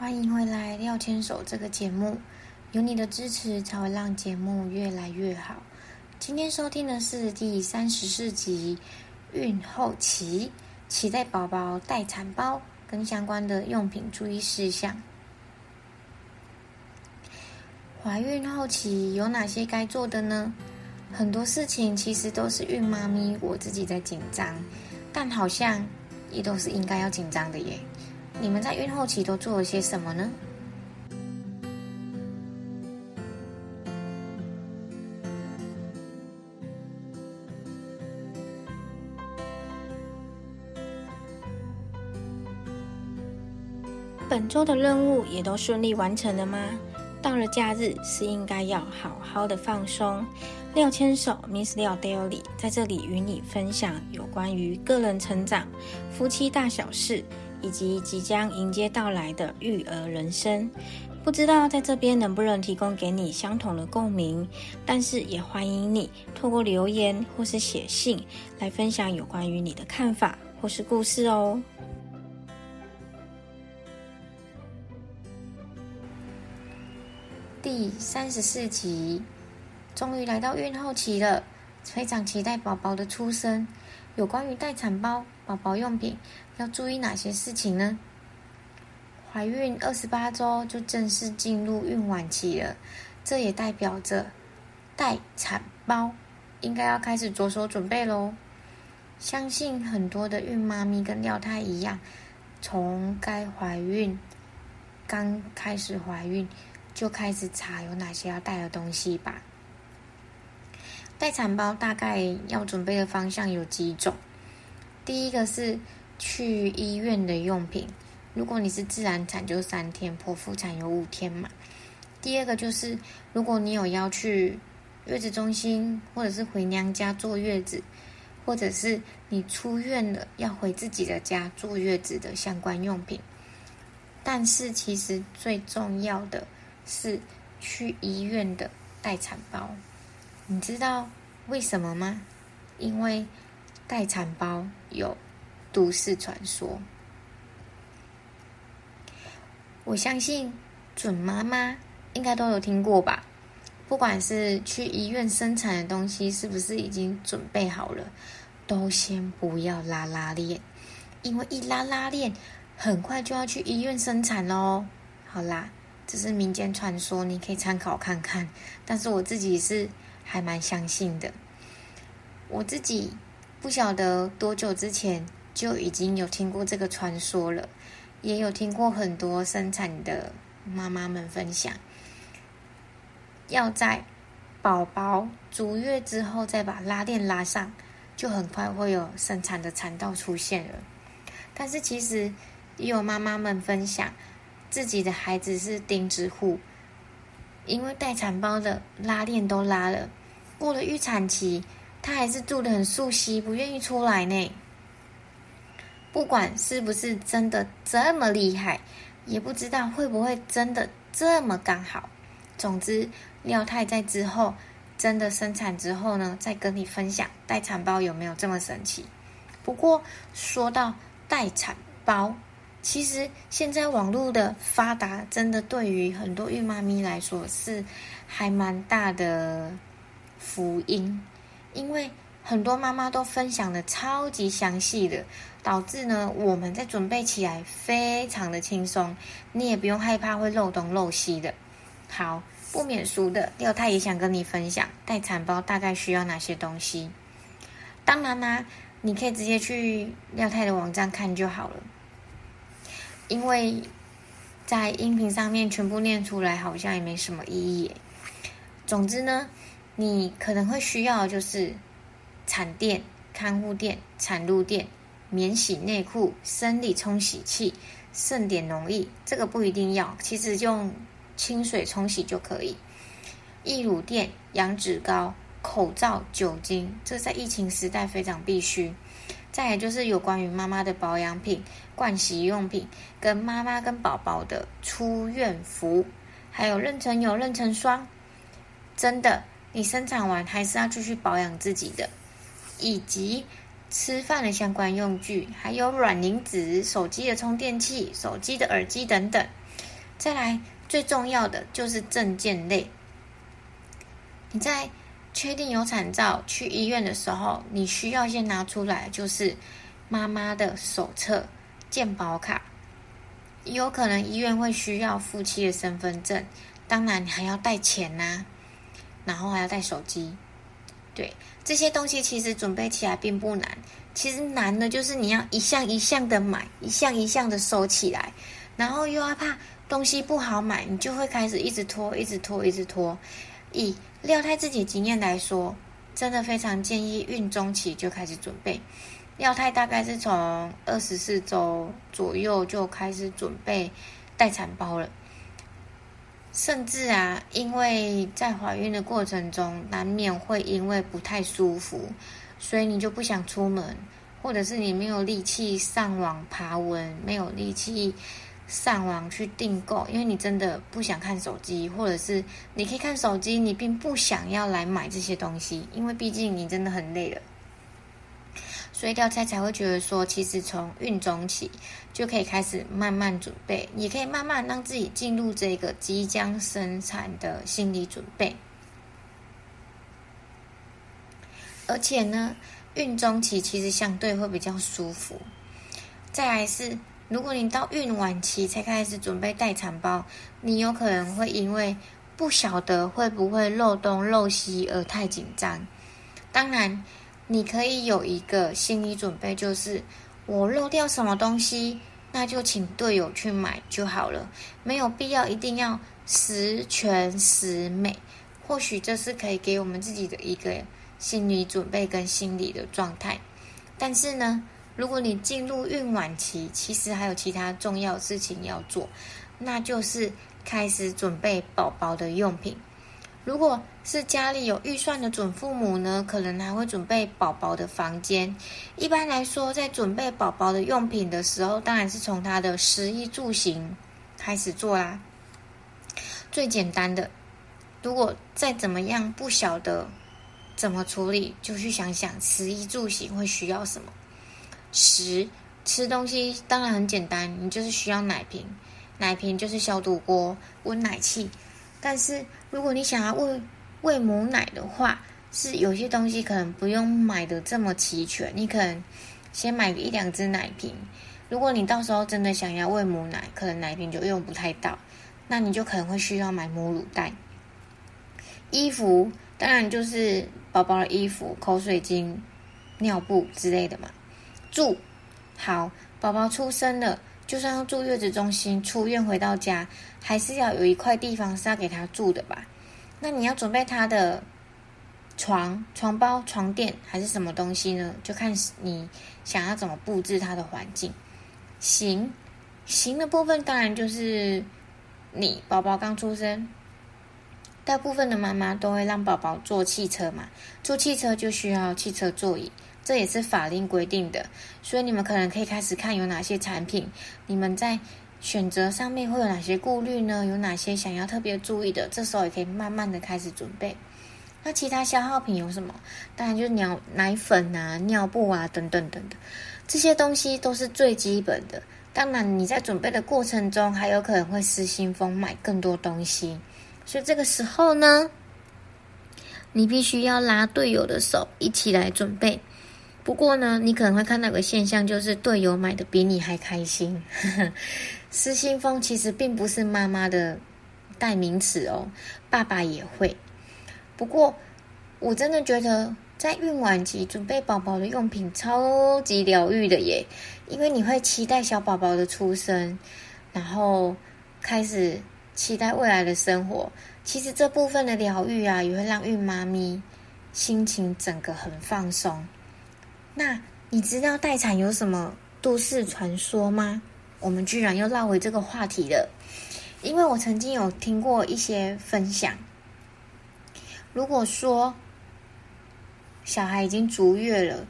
欢迎回来《廖牵手》这个节目，有你的支持才会让节目越来越好。今天收听的是第三十四集孕后期，期待宝宝待产包跟相关的用品注意事项。怀孕后期有哪些该做的呢？很多事情其实都是孕妈咪我自己在紧张，但好像也都是应该要紧张的耶。你们在孕后期都做了些什么呢？本周的任务也都顺利完成了吗？到了假日是应该要好好的放松。廖牵手 Miss 廖 Daily 在这里与你分享有关于个人成长、夫妻大小事。以及即将迎接到来的育儿人生，不知道在这边能不能提供给你相同的共鸣，但是也欢迎你透过留言或是写信来分享有关于你的看法或是故事哦。第三十四集，终于来到孕后期了，非常期待宝宝的出生。有关于待产包、宝宝用品。要注意哪些事情呢？怀孕二十八周就正式进入孕晚期了，这也代表着待产包应该要开始着手准备喽。相信很多的孕妈咪跟廖太一样，从该怀孕刚开始怀孕就开始查有哪些要带的东西吧。待产包大概要准备的方向有几种，第一个是。去医院的用品，如果你是自然产就三天，剖腹产有五天嘛。第二个就是，如果你有要去月子中心，或者是回娘家坐月子，或者是你出院了要回自己的家坐月子的相关用品。但是其实最重要的是去医院的待产包，你知道为什么吗？因为待产包有。都市传说，我相信准妈妈应该都有听过吧。不管是去医院生产的东西，是不是已经准备好了，都先不要拉拉链，因为一拉拉链，很快就要去医院生产喽。好啦，这是民间传说，你可以参考看看。但是我自己是还蛮相信的。我自己不晓得多久之前。就已经有听过这个传说了，也有听过很多生产的妈妈们分享，要在宝宝足月之后再把拉链拉上，就很快会有生产的产道出现了。但是其实也有妈妈们分享，自己的孩子是钉子户，因为待产包的拉链都拉了，过了预产期，他还是住的很熟悉，不愿意出来呢。不管是不是真的这么厉害，也不知道会不会真的这么刚好。总之，廖太在之后真的生产之后呢，再跟你分享待产包有没有这么神奇。不过说到待产包，其实现在网络的发达，真的对于很多孕妈咪来说是还蛮大的福音，因为。很多妈妈都分享的超级详细的，导致呢我们在准备起来非常的轻松，你也不用害怕会漏东漏西的。好，不免俗的廖太也想跟你分享待产包大概需要哪些东西。当然啦，你可以直接去廖太的网站看就好了，因为在音频上面全部念出来好像也没什么意义。总之呢，你可能会需要就是。产垫、看护垫、产褥垫、免洗内裤、生理冲洗器、盛典容易，这个不一定要，其实用清水冲洗就可以。溢乳垫、羊脂膏、口罩、酒精，这在疫情时代非常必须。再来就是有关于妈妈的保养品、盥洗用品，跟妈妈跟宝宝的出院服，还有妊娠油、妊娠霜。真的，你生产完还是要继续保养自己的。以及吃饭的相关用具，还有软磷脂、手机的充电器、手机的耳机等等。再来最重要的就是证件类。你在确定有产照去医院的时候，你需要先拿出来，就是妈妈的手册、健保卡，有可能医院会需要夫妻的身份证，当然你还要带钱呐，然后还要带手机。对这些东西，其实准备起来并不难，其实难的就是你要一项一项的买，一项一项的收起来，然后又要怕东西不好买，你就会开始一直拖，一直拖，一直拖。以廖太自己经验来说，真的非常建议孕中期就开始准备。廖太大概是从二十四周左右就开始准备待产包了，甚至啊，因为在怀孕的过程中，难免会因为不太舒服，所以你就不想出门，或者是你没有力气上网爬文，没有力气。上网去订购，因为你真的不想看手机，或者是你可以看手机，你并不想要来买这些东西，因为毕竟你真的很累了，所以廖菜才会觉得说，其实从孕中期就可以开始慢慢准备，也可以慢慢让自己进入这个即将生产的心理准备，而且呢，孕中期其实相对会比较舒服，再来是。如果你到孕晚期才开始准备待产包，你有可能会因为不晓得会不会漏东漏西而太紧张。当然，你可以有一个心理准备，就是我漏掉什么东西，那就请队友去买就好了，没有必要一定要十全十美。或许这是可以给我们自己的一个心理准备跟心理的状态。但是呢？如果你进入孕晚期，其实还有其他重要事情要做，那就是开始准备宝宝的用品。如果是家里有预算的准父母呢，可能还会准备宝宝的房间。一般来说，在准备宝宝的用品的时候，当然是从他的食衣住行开始做啦。最简单的，如果再怎么样不晓得怎么处理，就去想想食衣住行会需要什么。食吃东西当然很简单，你就是需要奶瓶，奶瓶就是消毒锅、温奶器。但是如果你想要喂喂母奶的话，是有些东西可能不用买的这么齐全，你可能先买一两只奶瓶。如果你到时候真的想要喂母奶，可能奶瓶就用不太到，那你就可能会需要买母乳袋。衣服当然就是宝宝的衣服、口水巾、尿布之类的嘛。住好，宝宝出生了，就算要住月子中心，出院回到家，还是要有一块地方是要给他住的吧？那你要准备他的床、床包、床垫还是什么东西呢？就看你想要怎么布置他的环境。行，行的部分当然就是你宝宝刚出生，大部分的妈妈都会让宝宝坐汽车嘛，坐汽车就需要汽车座椅。这也是法令规定的，所以你们可能可以开始看有哪些产品，你们在选择上面会有哪些顾虑呢？有哪些想要特别注意的？这时候也可以慢慢的开始准备。那其他消耗品有什么？当然就是尿奶粉啊、尿布啊等等等等，这些东西都是最基本的。当然你在准备的过程中，还有可能会失心疯买更多东西，所以这个时候呢，你必须要拉队友的手一起来准备。不过呢，你可能会看到一个现象，就是队友买的比你还开心。失心疯其实并不是妈妈的代名词哦，爸爸也会。不过我真的觉得，在孕晚期准备宝宝的用品超级疗愈的耶，因为你会期待小宝宝的出生，然后开始期待未来的生活。其实这部分的疗愈啊，也会让孕妈咪心情整个很放松。那你知道待产有什么都市传说吗？我们居然又绕回这个话题了，因为我曾经有听过一些分享。如果说小孩已经足月了，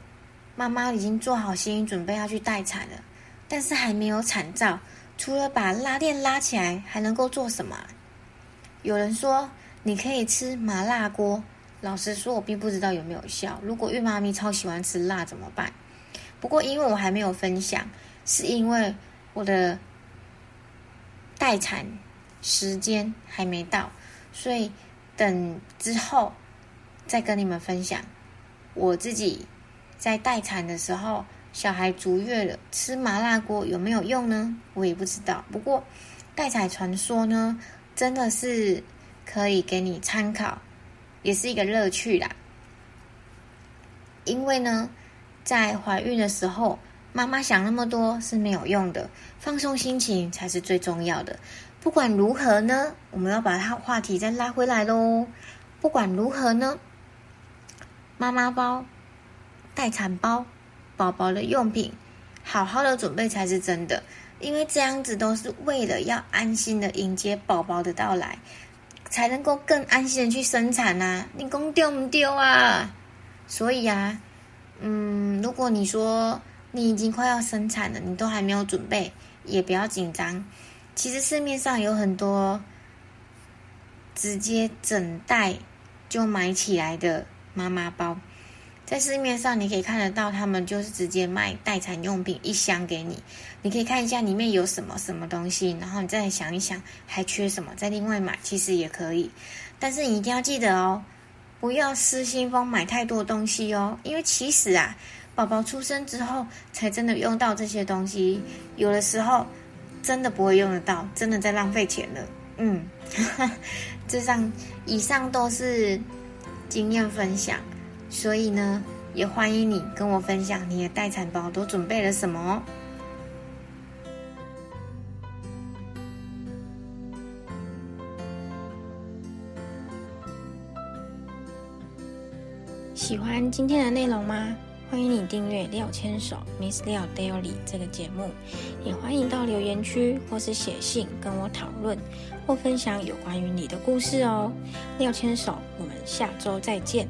妈妈已经做好心理准备要去待产了，但是还没有产兆，除了把拉链拉起来，还能够做什么？有人说你可以吃麻辣锅。老实说，我并不知道有没有效。如果孕妈咪超喜欢吃辣怎么办？不过因为我还没有分享，是因为我的待产时间还没到，所以等之后再跟你们分享。我自己在待产的时候，小孩足月了，吃麻辣锅有没有用呢？我也不知道。不过待产传说呢，真的是可以给你参考，也是一个乐趣啦。因为呢，在怀孕的时候，妈妈想那么多是没有用的，放松心情才是最重要的。不管如何呢，我们要把它话题再拉回来喽。不管如何呢。妈妈包、待产包、宝宝的用品，好好的准备才是真的。因为这样子都是为了要安心的迎接宝宝的到来，才能够更安心的去生产呐。你工丢不丢啊？所以啊，嗯，如果你说你已经快要生产了，你都还没有准备，也不要紧张。其实市面上有很多直接整袋就买起来的。妈妈包，在市面上你可以看得到，他们就是直接卖待产用品一箱给你，你可以看一下里面有什么什么东西，然后你再想一想还缺什么，再另外买，其实也可以。但是你一定要记得哦，不要失心疯买太多东西哦，因为其实啊，宝宝出生之后才真的用到这些东西，有的时候真的不会用得到，真的在浪费钱了。嗯，这上以上都是。经验分享，所以呢，也欢迎你跟我分享你的待产包都准备了什么哦。喜欢今天的内容吗？欢迎你订阅廖牵手 Miss 廖 Daily 这个节目，也欢迎到留言区或是写信跟我讨论。或分享有关于你的故事哦，廖牵手，我们下周再见。